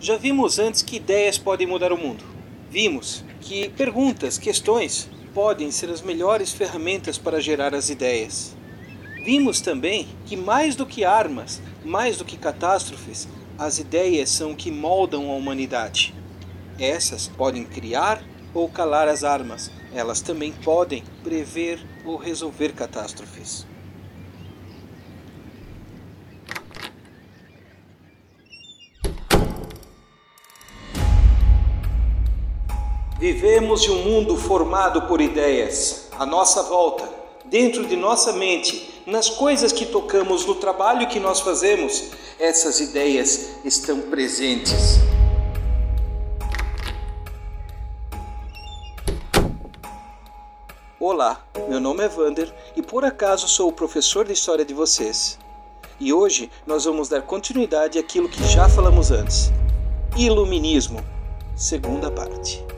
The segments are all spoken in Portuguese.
Já vimos antes que ideias podem mudar o mundo. Vimos que perguntas, questões, podem ser as melhores ferramentas para gerar as ideias. Vimos também que mais do que armas, mais do que catástrofes, as ideias são que moldam a humanidade. Essas podem criar ou calar as armas, elas também podem prever ou resolver catástrofes. Vivemos em um mundo formado por ideias, à nossa volta, dentro de nossa mente, nas coisas que tocamos, no trabalho que nós fazemos, essas ideias estão presentes. Olá, meu nome é Vander e por acaso sou o professor de história de vocês. E hoje nós vamos dar continuidade àquilo que já falamos antes. Iluminismo, segunda parte.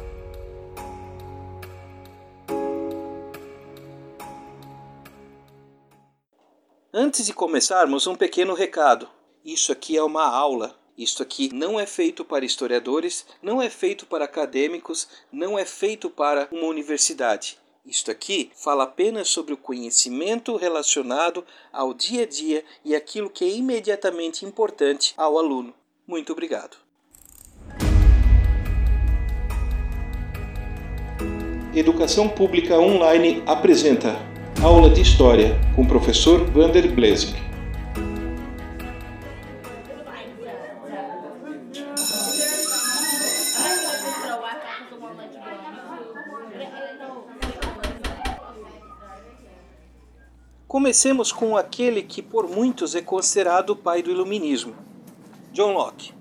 Antes de começarmos, um pequeno recado. Isso aqui é uma aula. Isto aqui não é feito para historiadores, não é feito para acadêmicos, não é feito para uma universidade. Isto aqui fala apenas sobre o conhecimento relacionado ao dia a dia e aquilo que é imediatamente importante ao aluno. Muito obrigado. Educação Pública Online apresenta Aula de História com o professor Vander Blesing. Comecemos com aquele que por muitos é considerado o pai do iluminismo, John Locke.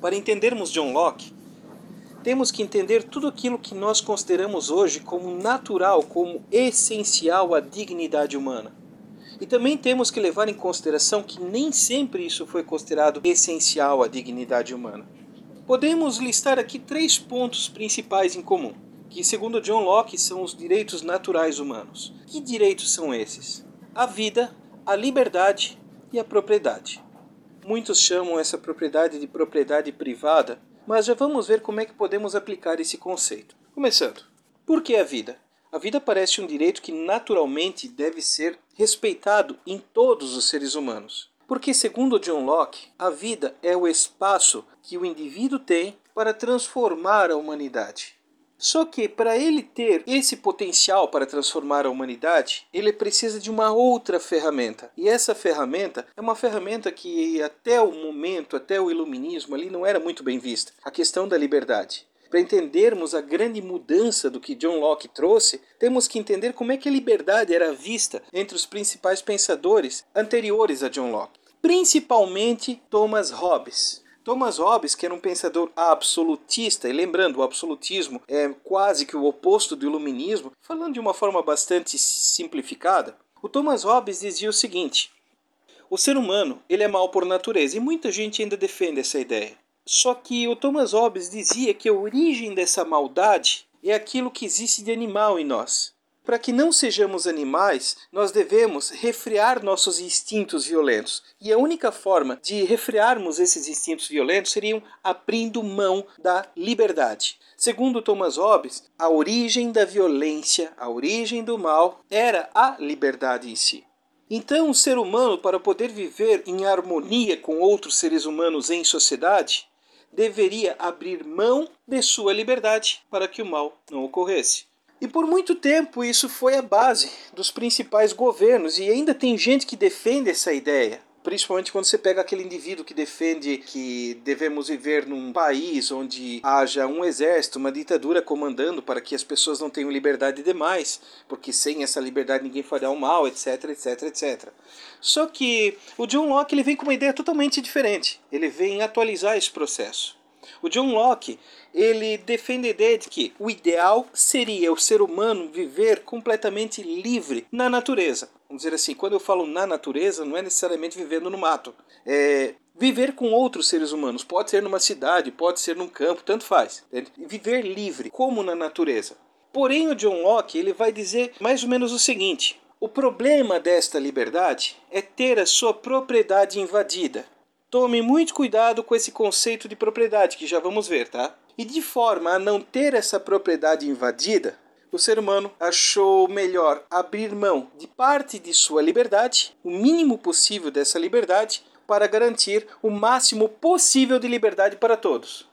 Para entendermos John Locke, temos que entender tudo aquilo que nós consideramos hoje como natural, como essencial à dignidade humana. E também temos que levar em consideração que nem sempre isso foi considerado essencial à dignidade humana. Podemos listar aqui três pontos principais em comum, que, segundo John Locke, são os direitos naturais humanos. Que direitos são esses? A vida, a liberdade e a propriedade. Muitos chamam essa propriedade de propriedade privada, mas já vamos ver como é que podemos aplicar esse conceito. Começando, por que a vida? A vida parece um direito que naturalmente deve ser respeitado em todos os seres humanos. Porque, segundo John Locke, a vida é o espaço que o indivíduo tem para transformar a humanidade. Só que para ele ter esse potencial para transformar a humanidade, ele precisa de uma outra ferramenta. E essa ferramenta é uma ferramenta que até o momento, até o iluminismo ali não era muito bem vista, a questão da liberdade. Para entendermos a grande mudança do que John Locke trouxe, temos que entender como é que a liberdade era vista entre os principais pensadores anteriores a John Locke, principalmente Thomas Hobbes. Thomas Hobbes, que era um pensador absolutista, e lembrando, o absolutismo é quase que o oposto do iluminismo, falando de uma forma bastante simplificada, o Thomas Hobbes dizia o seguinte: o ser humano ele é mal por natureza, e muita gente ainda defende essa ideia. Só que o Thomas Hobbes dizia que a origem dessa maldade é aquilo que existe de animal em nós. Para que não sejamos animais, nós devemos refrear nossos instintos violentos. E a única forma de refrearmos esses instintos violentos seriam abrindo mão da liberdade. Segundo Thomas Hobbes, a origem da violência, a origem do mal, era a liberdade em si. Então, o ser humano, para poder viver em harmonia com outros seres humanos em sociedade, deveria abrir mão de sua liberdade para que o mal não ocorresse. E por muito tempo isso foi a base dos principais governos, e ainda tem gente que defende essa ideia. Principalmente quando você pega aquele indivíduo que defende que devemos viver num país onde haja um exército, uma ditadura comandando para que as pessoas não tenham liberdade demais, porque sem essa liberdade ninguém fará o mal, etc, etc, etc. Só que o John Locke ele vem com uma ideia totalmente diferente. Ele vem atualizar esse processo. O John Locke ele defende a ideia de que o ideal seria o ser humano viver completamente livre na natureza. Vamos dizer assim, quando eu falo na natureza, não é necessariamente vivendo no mato. É viver com outros seres humanos. Pode ser numa cidade, pode ser num campo, tanto faz. É viver livre, como na natureza. Porém, o John Locke ele vai dizer mais ou menos o seguinte: o problema desta liberdade é ter a sua propriedade invadida. Tome muito cuidado com esse conceito de propriedade, que já vamos ver, tá? E de forma a não ter essa propriedade invadida, o ser humano achou melhor abrir mão de parte de sua liberdade, o mínimo possível dessa liberdade, para garantir o máximo possível de liberdade para todos.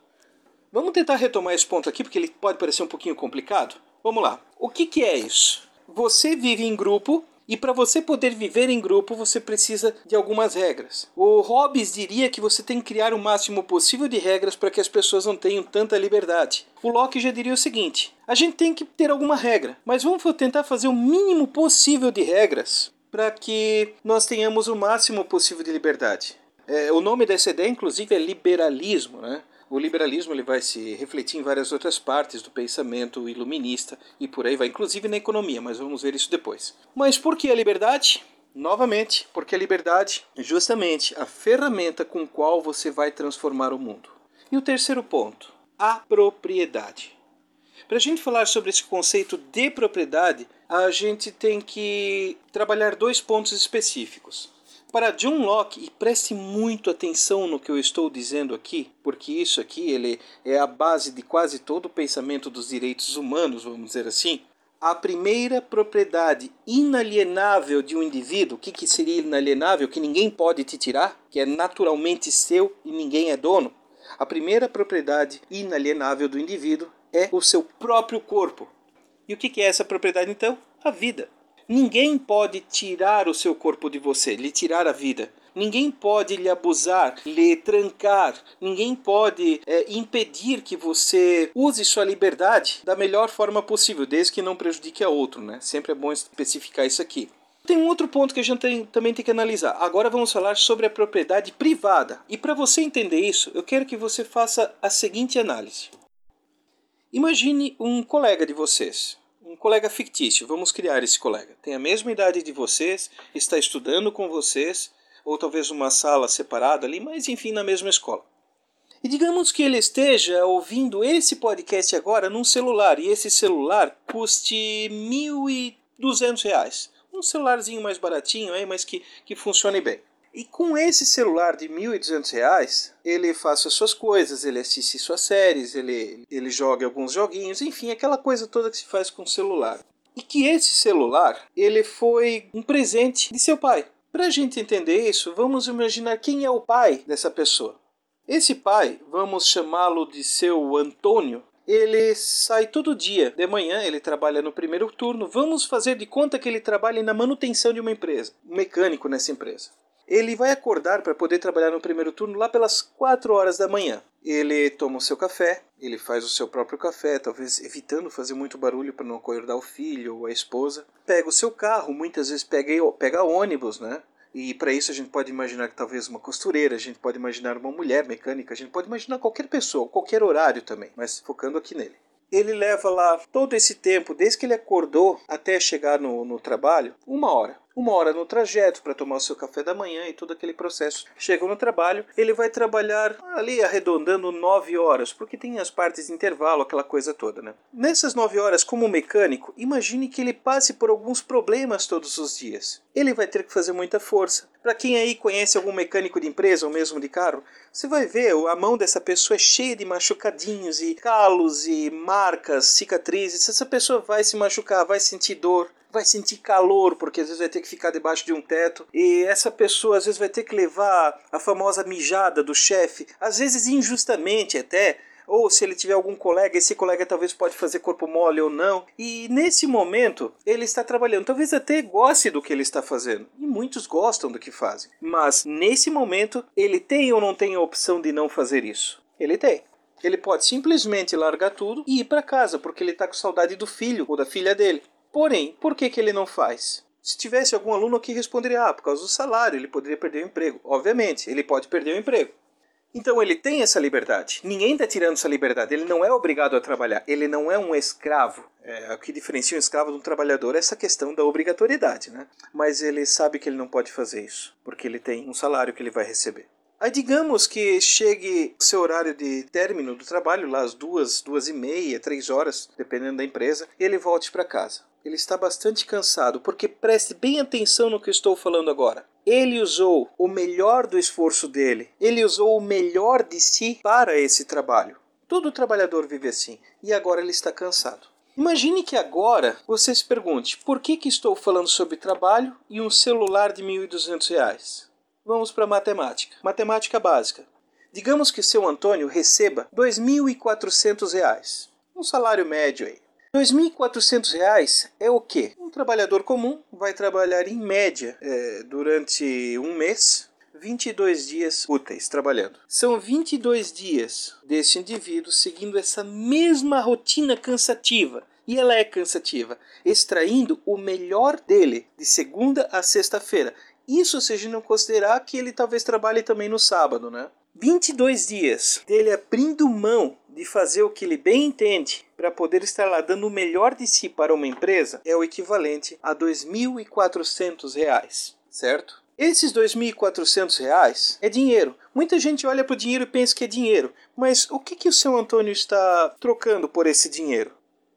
Vamos tentar retomar esse ponto aqui, porque ele pode parecer um pouquinho complicado. Vamos lá. O que, que é isso? Você vive em grupo e para você poder viver em grupo, você precisa de algumas regras. O Hobbes diria que você tem que criar o máximo possível de regras para que as pessoas não tenham tanta liberdade. O Locke já diria o seguinte: a gente tem que ter alguma regra, mas vamos tentar fazer o mínimo possível de regras para que nós tenhamos o máximo possível de liberdade. É, o nome dessa ideia, inclusive, é liberalismo, né? O liberalismo ele vai se refletir em várias outras partes do pensamento iluminista e por aí vai, inclusive na economia, mas vamos ver isso depois. Mas por que a liberdade? Novamente, porque a liberdade é justamente a ferramenta com qual você vai transformar o mundo. E o terceiro ponto, a propriedade. Para a gente falar sobre esse conceito de propriedade, a gente tem que trabalhar dois pontos específicos. Para John Locke, e preste muito atenção no que eu estou dizendo aqui, porque isso aqui ele é a base de quase todo o pensamento dos direitos humanos, vamos dizer assim. A primeira propriedade inalienável de um indivíduo, o que, que seria inalienável? Que ninguém pode te tirar, que é naturalmente seu e ninguém é dono. A primeira propriedade inalienável do indivíduo é o seu próprio corpo. E o que, que é essa propriedade então? A vida. Ninguém pode tirar o seu corpo de você, lhe tirar a vida. Ninguém pode lhe abusar, lhe trancar. Ninguém pode é, impedir que você use sua liberdade da melhor forma possível, desde que não prejudique a outro, né? Sempre é bom especificar isso aqui. Tem um outro ponto que a gente tem, também tem que analisar. Agora vamos falar sobre a propriedade privada. E para você entender isso, eu quero que você faça a seguinte análise. Imagine um colega de vocês um colega fictício, vamos criar esse colega. Tem a mesma idade de vocês, está estudando com vocês, ou talvez uma sala separada ali, mas enfim, na mesma escola. E digamos que ele esteja ouvindo esse podcast agora num celular, e esse celular custe R$ 1.200. Um celularzinho mais baratinho, aí, mas que, que funcione bem. E com esse celular de R$ 1.200, ele faz as suas coisas, ele assiste suas séries, ele, ele joga alguns joguinhos, enfim, aquela coisa toda que se faz com o celular. E que esse celular, ele foi um presente de seu pai. Para a gente entender isso, vamos imaginar quem é o pai dessa pessoa. Esse pai, vamos chamá-lo de seu Antônio, ele sai todo dia. De manhã ele trabalha no primeiro turno. Vamos fazer de conta que ele trabalha na manutenção de uma empresa, um mecânico nessa empresa. Ele vai acordar para poder trabalhar no primeiro turno lá pelas 4 horas da manhã. Ele toma o seu café, ele faz o seu próprio café, talvez evitando fazer muito barulho para não acordar o filho ou a esposa. Pega o seu carro, muitas vezes pega, pega ônibus, né? E para isso a gente pode imaginar que talvez uma costureira, a gente pode imaginar uma mulher mecânica, a gente pode imaginar qualquer pessoa, qualquer horário também, mas focando aqui nele. Ele leva lá todo esse tempo, desde que ele acordou até chegar no, no trabalho, uma hora uma hora no trajeto para tomar o seu café da manhã e todo aquele processo. Chega no trabalho, ele vai trabalhar ali arredondando nove horas, porque tem as partes de intervalo, aquela coisa toda, né? Nessas nove horas, como mecânico, imagine que ele passe por alguns problemas todos os dias. Ele vai ter que fazer muita força. Para quem aí conhece algum mecânico de empresa ou mesmo de carro, você vai ver a mão dessa pessoa é cheia de machucadinhos e calos e marcas, cicatrizes. Essa pessoa vai se machucar, vai sentir dor, vai sentir calor, porque às vezes vai ter que ficar debaixo de um teto, e essa pessoa às vezes vai ter que levar a famosa mijada do chefe, às vezes injustamente até, ou se ele tiver algum colega, esse colega talvez pode fazer corpo mole ou não. E nesse momento ele está trabalhando, talvez até goste do que ele está fazendo. E muitos gostam do que fazem. Mas nesse momento ele tem ou não tem a opção de não fazer isso? Ele tem. Ele pode simplesmente largar tudo e ir para casa, porque ele está com saudade do filho ou da filha dele. Porém, por que, que ele não faz? Se tivesse algum aluno que responderia, ah, por causa do salário, ele poderia perder o emprego. Obviamente, ele pode perder o emprego. Então ele tem essa liberdade. Ninguém está tirando essa liberdade. Ele não é obrigado a trabalhar. Ele não é um escravo. É, o que diferencia um escravo de um trabalhador é essa questão da obrigatoriedade, né? Mas ele sabe que ele não pode fazer isso, porque ele tem um salário que ele vai receber. Aí digamos que chegue o seu horário de término do trabalho, lá às duas, duas e meia, três horas, dependendo da empresa, e ele volte para casa. Ele está bastante cansado, porque preste bem atenção no que estou falando agora. Ele usou o melhor do esforço dele, ele usou o melhor de si para esse trabalho. Todo trabalhador vive assim, e agora ele está cansado. Imagine que agora você se pergunte: por que, que estou falando sobre trabalho e um celular de R$ 1.200? Vamos para matemática. Matemática básica. Digamos que seu Antônio receba R$ 2.400, um salário médio aí. R$ 2.400 é o quê? Um trabalhador comum vai trabalhar em média é, durante um mês, 22 dias úteis trabalhando. São 22 dias desse indivíduo seguindo essa mesma rotina cansativa. E ela é cansativa, extraindo o melhor dele de segunda a sexta-feira. Isso se a gente não considerar que ele talvez trabalhe também no sábado, né? 22 dias dele abrindo mão de fazer o que ele bem entende para poder estar lá dando o melhor de si para uma empresa é o equivalente a R$ 2.400, certo? Esses R$ 2.400 é dinheiro. Muita gente olha para o dinheiro e pensa que é dinheiro, mas o que, que o seu Antônio está trocando por esse dinheiro?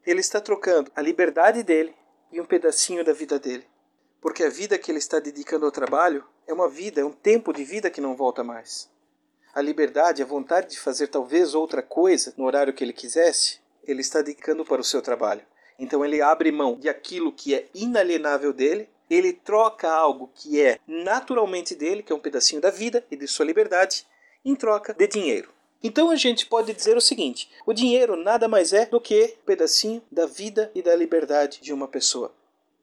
Ele está trocando a liberdade dele e um pedacinho da vida dele. Porque a vida que ele está dedicando ao trabalho é uma vida, é um tempo de vida que não volta mais a liberdade, a vontade de fazer talvez outra coisa no horário que ele quisesse, ele está dedicando para o seu trabalho. Então ele abre mão de aquilo que é inalienável dele, ele troca algo que é naturalmente dele, que é um pedacinho da vida e de sua liberdade, em troca de dinheiro. Então a gente pode dizer o seguinte: o dinheiro nada mais é do que um pedacinho da vida e da liberdade de uma pessoa.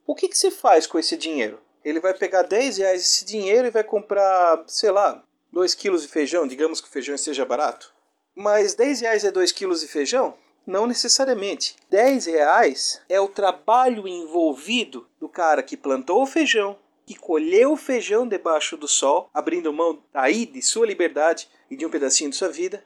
O que, que você faz com esse dinheiro? Ele vai pegar 10 reais esse dinheiro e vai comprar, sei lá, 2 quilos de feijão, digamos que o feijão esteja barato. Mas 10 reais é 2 quilos de feijão? Não necessariamente. 10 reais é o trabalho envolvido do cara que plantou o feijão, que colheu o feijão debaixo do sol, abrindo mão aí de sua liberdade e de um pedacinho de sua vida,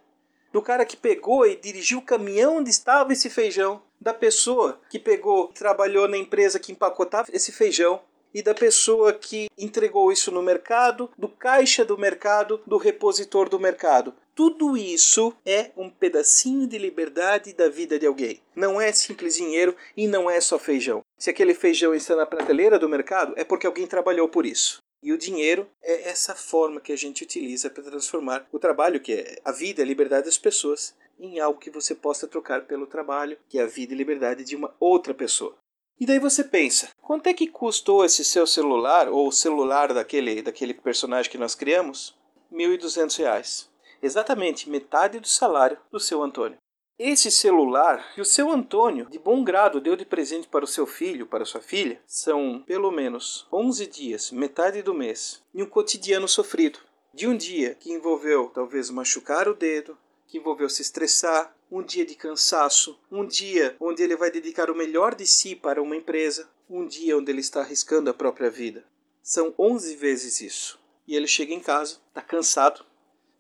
do cara que pegou e dirigiu o caminhão onde estava esse feijão, da pessoa que pegou, trabalhou na empresa que empacotava esse feijão, e da pessoa que entregou isso no mercado, do caixa do mercado, do repositor do mercado. Tudo isso é um pedacinho de liberdade da vida de alguém. Não é simples dinheiro e não é só feijão. Se aquele feijão está na prateleira do mercado, é porque alguém trabalhou por isso. E o dinheiro é essa forma que a gente utiliza para transformar o trabalho, que é a vida a liberdade das pessoas, em algo que você possa trocar pelo trabalho, que é a vida e liberdade de uma outra pessoa. E daí você pensa, quanto é que custou esse seu celular, ou o celular daquele, daquele personagem que nós criamos? R$ 1.200. Exatamente metade do salário do seu Antônio. Esse celular que o seu Antônio, de bom grado, deu de presente para o seu filho, para sua filha, são pelo menos 11 dias, metade do mês, em um cotidiano sofrido. De um dia que envolveu talvez machucar o dedo, que envolveu se estressar, um dia de cansaço, um dia onde ele vai dedicar o melhor de si para uma empresa, um dia onde ele está arriscando a própria vida. São 11 vezes isso. E ele chega em casa, está cansado.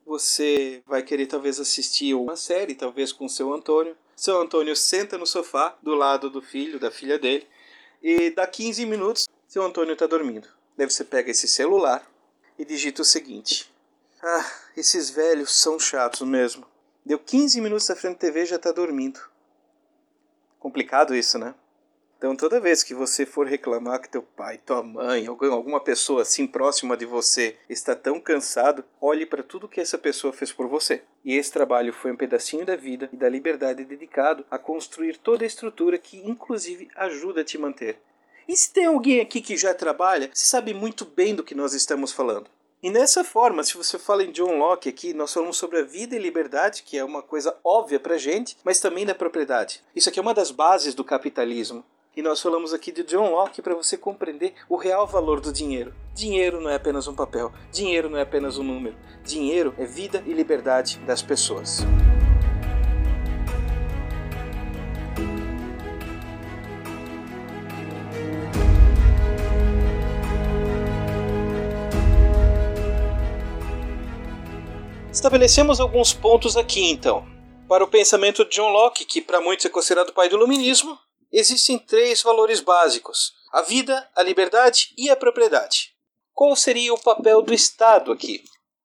Você vai querer talvez assistir uma série, talvez com seu Antônio. Seu Antônio senta no sofá do lado do filho, da filha dele, e dá 15 minutos, seu Antônio está dormindo. Daí você pega esse celular e digita o seguinte: Ah, esses velhos são chatos mesmo. Deu 15 minutos à frente da TV já está dormindo. Complicado isso, né? Então toda vez que você for reclamar que teu pai, tua mãe, alguma pessoa assim próxima de você está tão cansado, olhe para tudo que essa pessoa fez por você. E esse trabalho foi um pedacinho da vida e da liberdade dedicado a construir toda a estrutura que inclusive ajuda a te manter. E se tem alguém aqui que já trabalha, sabe muito bem do que nós estamos falando. E nessa forma, se você fala em John Locke aqui, nós falamos sobre a vida e liberdade, que é uma coisa óbvia para gente, mas também da propriedade. Isso aqui é uma das bases do capitalismo. E nós falamos aqui de John Locke para você compreender o real valor do dinheiro. Dinheiro não é apenas um papel, dinheiro não é apenas um número. Dinheiro é vida e liberdade das pessoas. Estabelecemos alguns pontos aqui, então. Para o pensamento de John Locke, que para muitos é considerado o pai do iluminismo, existem três valores básicos: a vida, a liberdade e a propriedade. Qual seria o papel do Estado aqui?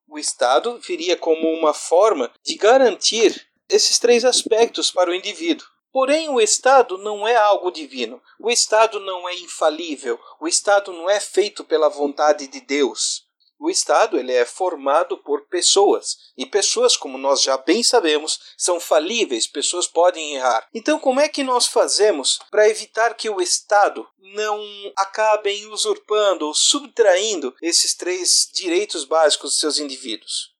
O Estado viria como uma forma de garantir esses três aspectos para o indivíduo. Porém, o Estado não é algo divino. O Estado não é infalível. O Estado não é feito pela vontade de Deus. O Estado ele é formado por pessoas e pessoas, como nós já bem sabemos, são falíveis, pessoas podem errar. Então, como é que nós fazemos para evitar que o Estado não acabe usurpando ou subtraindo esses três direitos básicos dos seus indivíduos?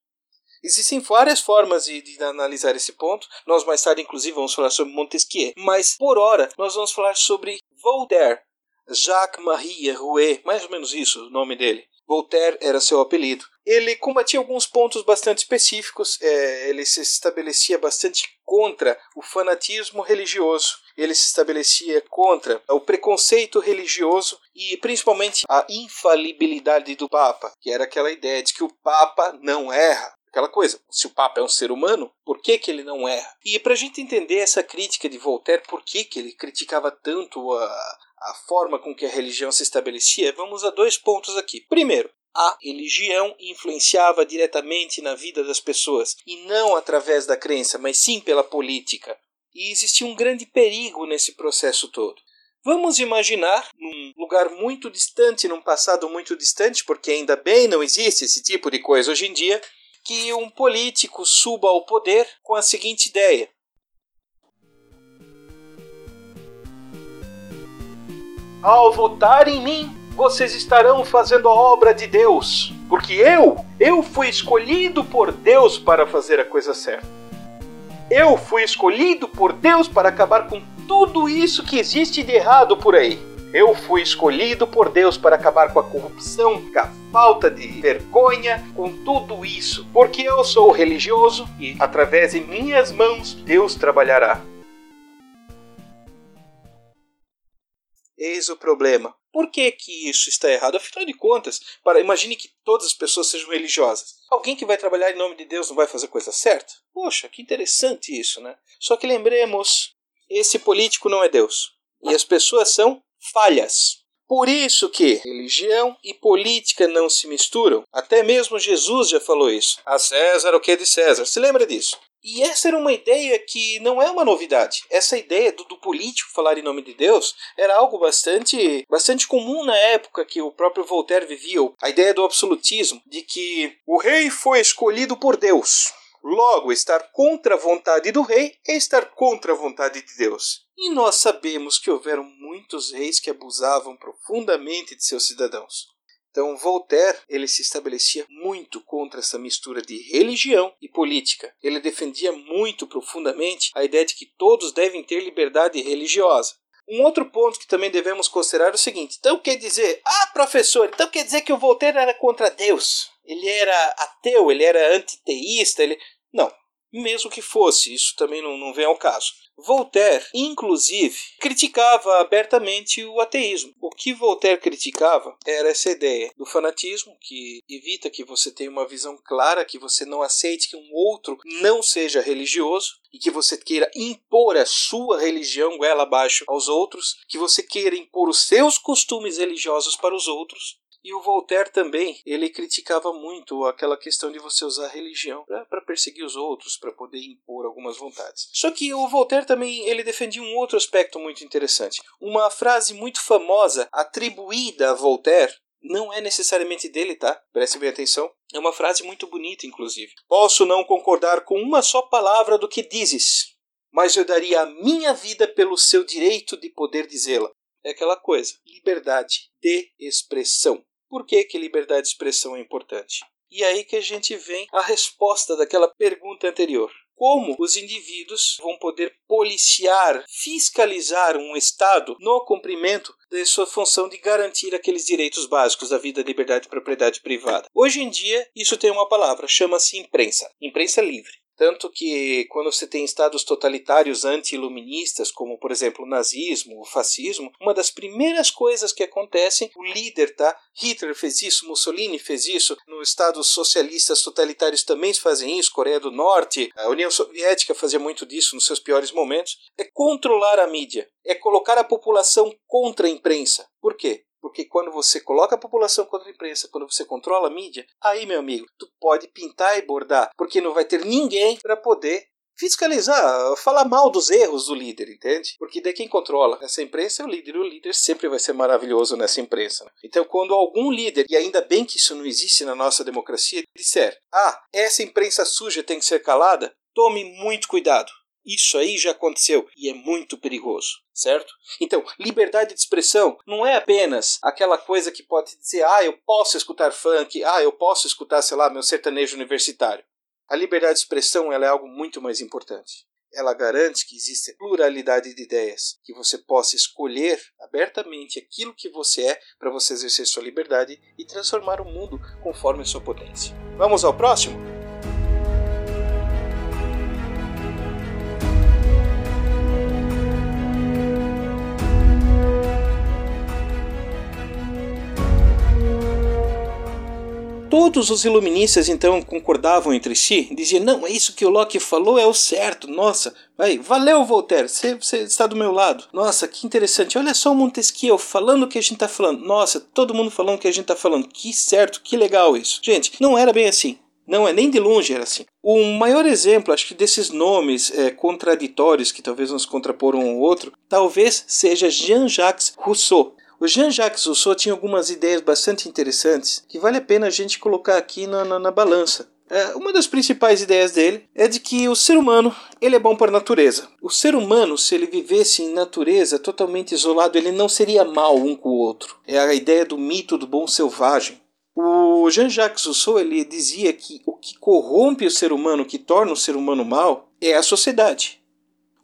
Existem várias formas de, de, analisar esse ponto. Nós mais tarde, inclusive, vamos falar sobre Montesquieu. Mas, por hora, nós vamos falar sobre Voltaire. Jacques-Marie Rouet, mais ou menos isso o nome dele. Voltaire era seu apelido. Ele combatia alguns pontos bastante específicos, é, ele se estabelecia bastante contra o fanatismo religioso, ele se estabelecia contra o preconceito religioso e principalmente a infalibilidade do Papa, que era aquela ideia de que o Papa não erra. Aquela coisa, se o Papa é um ser humano, por que, que ele não erra? E para a gente entender essa crítica de Voltaire, por que, que ele criticava tanto a, a forma com que a religião se estabelecia, vamos a dois pontos aqui. Primeiro, a religião influenciava diretamente na vida das pessoas, e não através da crença, mas sim pela política. E existia um grande perigo nesse processo todo. Vamos imaginar, num lugar muito distante, num passado muito distante, porque ainda bem não existe esse tipo de coisa hoje em dia, que um político suba ao poder com a seguinte ideia: Ao votar em mim, vocês estarão fazendo a obra de Deus, porque eu, eu fui escolhido por Deus para fazer a coisa certa. Eu fui escolhido por Deus para acabar com tudo isso que existe de errado por aí. Eu fui escolhido por Deus para acabar com a corrupção, com a falta de vergonha, com tudo isso, porque eu sou religioso e através de minhas mãos Deus trabalhará. Eis o problema. Por que, que isso está errado? Afinal de contas, para imagine que todas as pessoas sejam religiosas. Alguém que vai trabalhar em nome de Deus não vai fazer coisa certa? Poxa, que interessante isso, né? Só que lembremos, esse político não é Deus. E as pessoas são falhas. Por isso que religião e política não se misturam. Até mesmo Jesus já falou isso. A César o que é de César. Se lembra disso? E essa era uma ideia que não é uma novidade. Essa ideia do, do, político falar em nome de Deus era algo bastante, bastante comum na época que o próprio Voltaire vivia. A ideia do absolutismo, de que o rei foi escolhido por Deus. Logo, estar contra a vontade do rei é estar contra a vontade de Deus. E nós sabemos que houveram muitos reis que abusavam profundamente de seus cidadãos. Então, Voltaire ele se estabelecia muito contra essa mistura de religião e política. Ele defendia muito profundamente a ideia de que todos devem ter liberdade religiosa. Um outro ponto que também devemos considerar é o seguinte: então quer dizer, ah, professor, então quer dizer que o Voltaire era contra Deus? Ele era ateu, ele era antiteísta? Ele... Não, mesmo que fosse, isso também não, não vem ao caso. Voltaire, inclusive, criticava abertamente o ateísmo. O que Voltaire criticava era essa ideia do fanatismo, que evita que você tenha uma visão clara, que você não aceite que um outro não seja religioso e que você queira impor a sua religião goela abaixo aos outros, que você queira impor os seus costumes religiosos para os outros e o Voltaire também, ele criticava muito aquela questão de você usar a religião para perseguir os outros, para poder impor algumas vontades. Só que o Voltaire também ele defendia um outro aspecto muito interessante. Uma frase muito famosa atribuída a Voltaire não é necessariamente dele, tá? Preste bem atenção. É uma frase muito bonita, inclusive. Posso não concordar com uma só palavra do que dizes, mas eu daria a minha vida pelo seu direito de poder dizê-la. É aquela coisa, liberdade de expressão. Por que, que liberdade de expressão é importante? E aí que a gente vem a resposta daquela pergunta anterior. Como os indivíduos vão poder policiar, fiscalizar um Estado no cumprimento de sua função de garantir aqueles direitos básicos da vida, liberdade e propriedade privada? Hoje em dia, isso tem uma palavra, chama-se imprensa. Imprensa livre. Tanto que quando você tem estados totalitários anti-iluministas, como por exemplo o nazismo, o fascismo, uma das primeiras coisas que acontecem, o líder, tá? Hitler fez isso, Mussolini fez isso, nos estados socialistas totalitários também fazem isso, Coreia do Norte, a União Soviética fazia muito disso nos seus piores momentos, é controlar a mídia, é colocar a população contra a imprensa. Por quê? Porque quando você coloca a população contra a imprensa, quando você controla a mídia, aí, meu amigo, tu pode pintar e bordar, porque não vai ter ninguém para poder fiscalizar, falar mal dos erros do líder, entende? Porque daí quem controla essa imprensa é o líder, e o líder sempre vai ser maravilhoso nessa imprensa. Né? Então, quando algum líder, e ainda bem que isso não existe na nossa democracia, disser: ah, essa imprensa suja tem que ser calada, tome muito cuidado. Isso aí já aconteceu e é muito perigoso, certo? Então, liberdade de expressão não é apenas aquela coisa que pode dizer, ah, eu posso escutar funk, ah, eu posso escutar, sei lá, meu sertanejo universitário. A liberdade de expressão ela é algo muito mais importante. Ela garante que existe pluralidade de ideias, que você possa escolher abertamente aquilo que você é para você exercer sua liberdade e transformar o mundo conforme a sua potência. Vamos ao próximo? Todos os iluministas então concordavam entre si, diziam: não, é isso que o Locke falou é o certo. Nossa, vai, valeu Voltaire, você, está do meu lado. Nossa, que interessante. Olha só o Montesquieu falando o que a gente está falando. Nossa, todo mundo falando o que a gente está falando. Que certo, que legal isso. Gente, não era bem assim. Não é nem de longe era assim. O maior exemplo, acho que desses nomes é, contraditórios que talvez nos contrapor um ao outro, talvez seja Jean-Jacques Rousseau. O Jean-Jacques Rousseau tinha algumas ideias bastante interessantes que vale a pena a gente colocar aqui na, na, na balança. É, uma das principais ideias dele é de que o ser humano ele é bom para a natureza. O ser humano, se ele vivesse em natureza totalmente isolado, ele não seria mal um com o outro. É a ideia do mito do bom selvagem. O Jean-Jacques Rousseau ele dizia que o que corrompe o ser humano, que torna o ser humano mal, é a sociedade.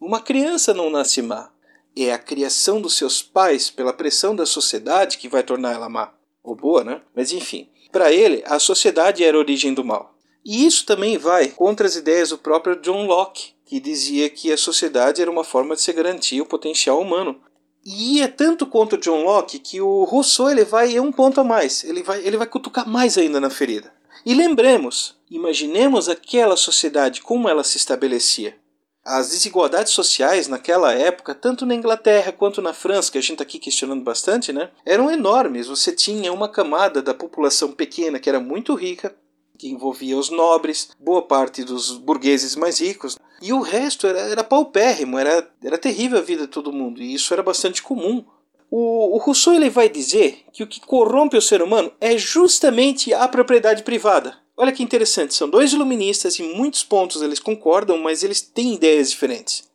Uma criança não nasce má é a criação dos seus pais pela pressão da sociedade que vai tornar ela má ou boa, né? Mas enfim, para ele, a sociedade era a origem do mal. E isso também vai contra as ideias do próprio John Locke, que dizia que a sociedade era uma forma de se garantir o potencial humano. E é tanto contra o John Locke que o Rousseau ele vai um ponto a mais, ele vai, ele vai cutucar mais ainda na ferida. E lembremos, imaginemos aquela sociedade como ela se estabelecia as desigualdades sociais naquela época, tanto na Inglaterra quanto na França, que a gente está aqui questionando bastante, né, eram enormes. Você tinha uma camada da população pequena que era muito rica, que envolvia os nobres, boa parte dos burgueses mais ricos, e o resto era, era paupérrimo, era, era terrível a vida de todo mundo, e isso era bastante comum. O, o Rousseau ele vai dizer que o que corrompe o ser humano é justamente a propriedade privada. Olha que interessante, são dois iluministas e em muitos pontos eles concordam, mas eles têm ideias diferentes.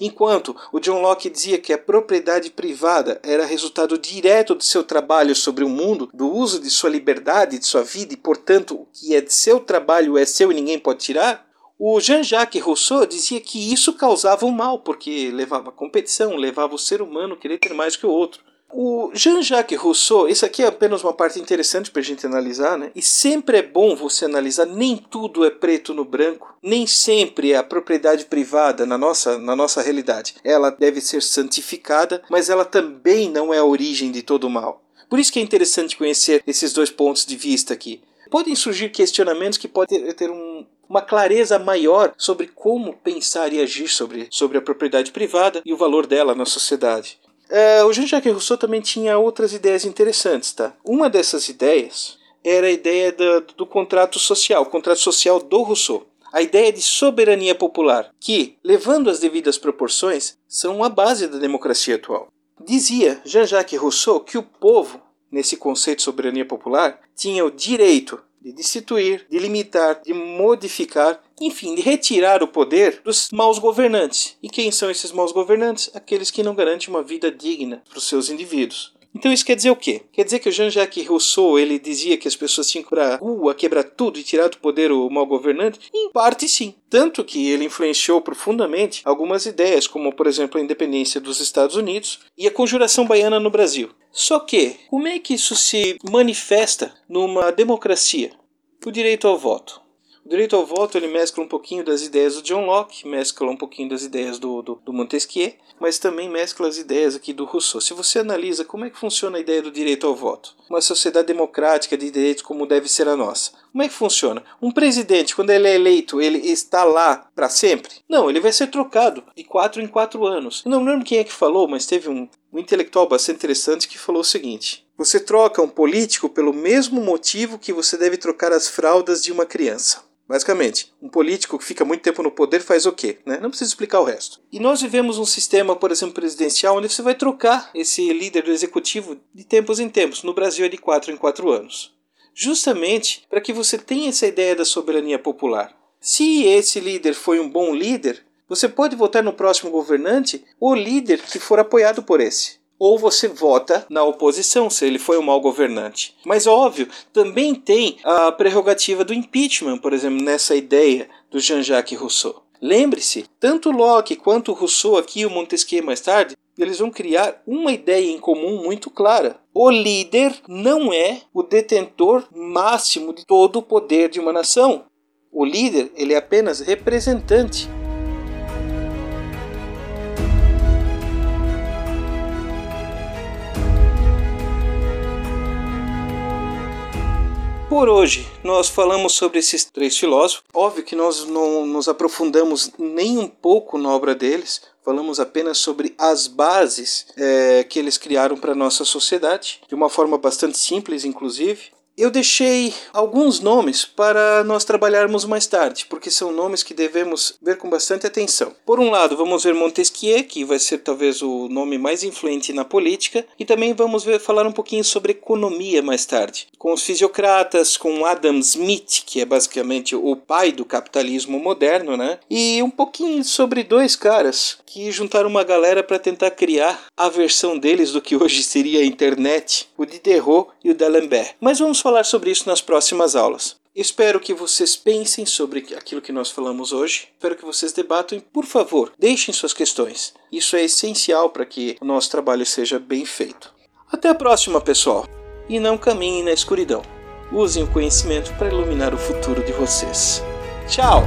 Enquanto o John Locke dizia que a propriedade privada era resultado direto do seu trabalho sobre o mundo, do uso de sua liberdade, de sua vida, e portanto o que é de seu trabalho é seu e ninguém pode tirar, o Jean-Jacques Rousseau dizia que isso causava o um mal, porque levava a competição, levava o ser humano a querer ter mais que o outro. O Jean-Jacques Rousseau, isso aqui é apenas uma parte interessante para a gente analisar, né? E sempre é bom você analisar, nem tudo é preto no branco, nem sempre é a propriedade privada na nossa, na nossa realidade. Ela deve ser santificada, mas ela também não é a origem de todo o mal. Por isso que é interessante conhecer esses dois pontos de vista aqui. Podem surgir questionamentos que podem ter um, uma clareza maior sobre como pensar e agir sobre, sobre a propriedade privada e o valor dela na sociedade. É, o Jean-Jacques Rousseau também tinha outras ideias interessantes, tá? Uma dessas ideias era a ideia do, do contrato social, o contrato social do Rousseau. A ideia de soberania popular, que, levando as devidas proporções, são a base da democracia atual. Dizia Jean-Jacques Rousseau que o povo, nesse conceito de soberania popular, tinha o direito de destituir, de limitar, de modificar, enfim, de retirar o poder dos maus governantes. E quem são esses maus governantes? Aqueles que não garantem uma vida digna para os seus indivíduos. Então isso quer dizer o quê? Quer dizer que o Jean-Jacques Rousseau ele dizia que as pessoas tinham que ir para a rua, quebrar tudo e tirar do poder o mau governante? Em parte sim. Tanto que ele influenciou profundamente algumas ideias, como por exemplo a independência dos Estados Unidos e a conjuração baiana no Brasil. Só que, como é que isso se manifesta numa democracia? O direito ao voto. Direito ao voto ele mescla um pouquinho das ideias do John Locke, mescla um pouquinho das ideias do, do, do, Montesquieu, mas também mescla as ideias aqui do Rousseau. Se você analisa como é que funciona a ideia do direito ao voto, uma sociedade democrática de direitos como deve ser a nossa, como é que funciona? Um presidente, quando ele é eleito, ele está lá para sempre? Não, ele vai ser trocado de quatro em quatro anos. Eu não lembro quem é que falou, mas teve um, um intelectual bastante interessante que falou o seguinte: você troca um político pelo mesmo motivo que você deve trocar as fraldas de uma criança. Basicamente, um político que fica muito tempo no poder faz o quê? Né? Não preciso explicar o resto. E nós vivemos um sistema, por exemplo, presidencial, onde você vai trocar esse líder do executivo de tempos em tempos. No Brasil é de 4 em 4 anos. Justamente para que você tenha essa ideia da soberania popular. Se esse líder foi um bom líder, você pode votar no próximo governante o líder que for apoiado por esse ou você vota na oposição, se ele foi um mau governante. Mas óbvio, também tem a prerrogativa do impeachment, por exemplo, nessa ideia do Jean-Jacques Rousseau. Lembre-se, tanto Locke quanto Rousseau aqui e o Montesquieu mais tarde, eles vão criar uma ideia em comum muito clara. O líder não é o detentor máximo de todo o poder de uma nação. O líder, ele é apenas representante. Por hoje, nós falamos sobre esses três filósofos. Óbvio que nós não nos aprofundamos nem um pouco na obra deles, falamos apenas sobre as bases é, que eles criaram para a nossa sociedade, de uma forma bastante simples, inclusive. Eu deixei alguns nomes para nós trabalharmos mais tarde, porque são nomes que devemos ver com bastante atenção. Por um lado, vamos ver Montesquieu, que vai ser talvez o nome mais influente na política, e também vamos ver, falar um pouquinho sobre economia mais tarde, com os fisiocratas, com Adam Smith, que é basicamente o pai do capitalismo moderno, né? E um pouquinho sobre dois caras que juntaram uma galera para tentar criar a versão deles do que hoje seria a internet, o Diderot e o D'Alembert. Mas vamos falar sobre isso nas próximas aulas. Espero que vocês pensem sobre aquilo que nós falamos hoje. Espero que vocês debatam e, por favor, deixem suas questões. Isso é essencial para que o nosso trabalho seja bem feito. Até a próxima, pessoal! E não caminhem na escuridão. Usem o conhecimento para iluminar o futuro de vocês. Tchau!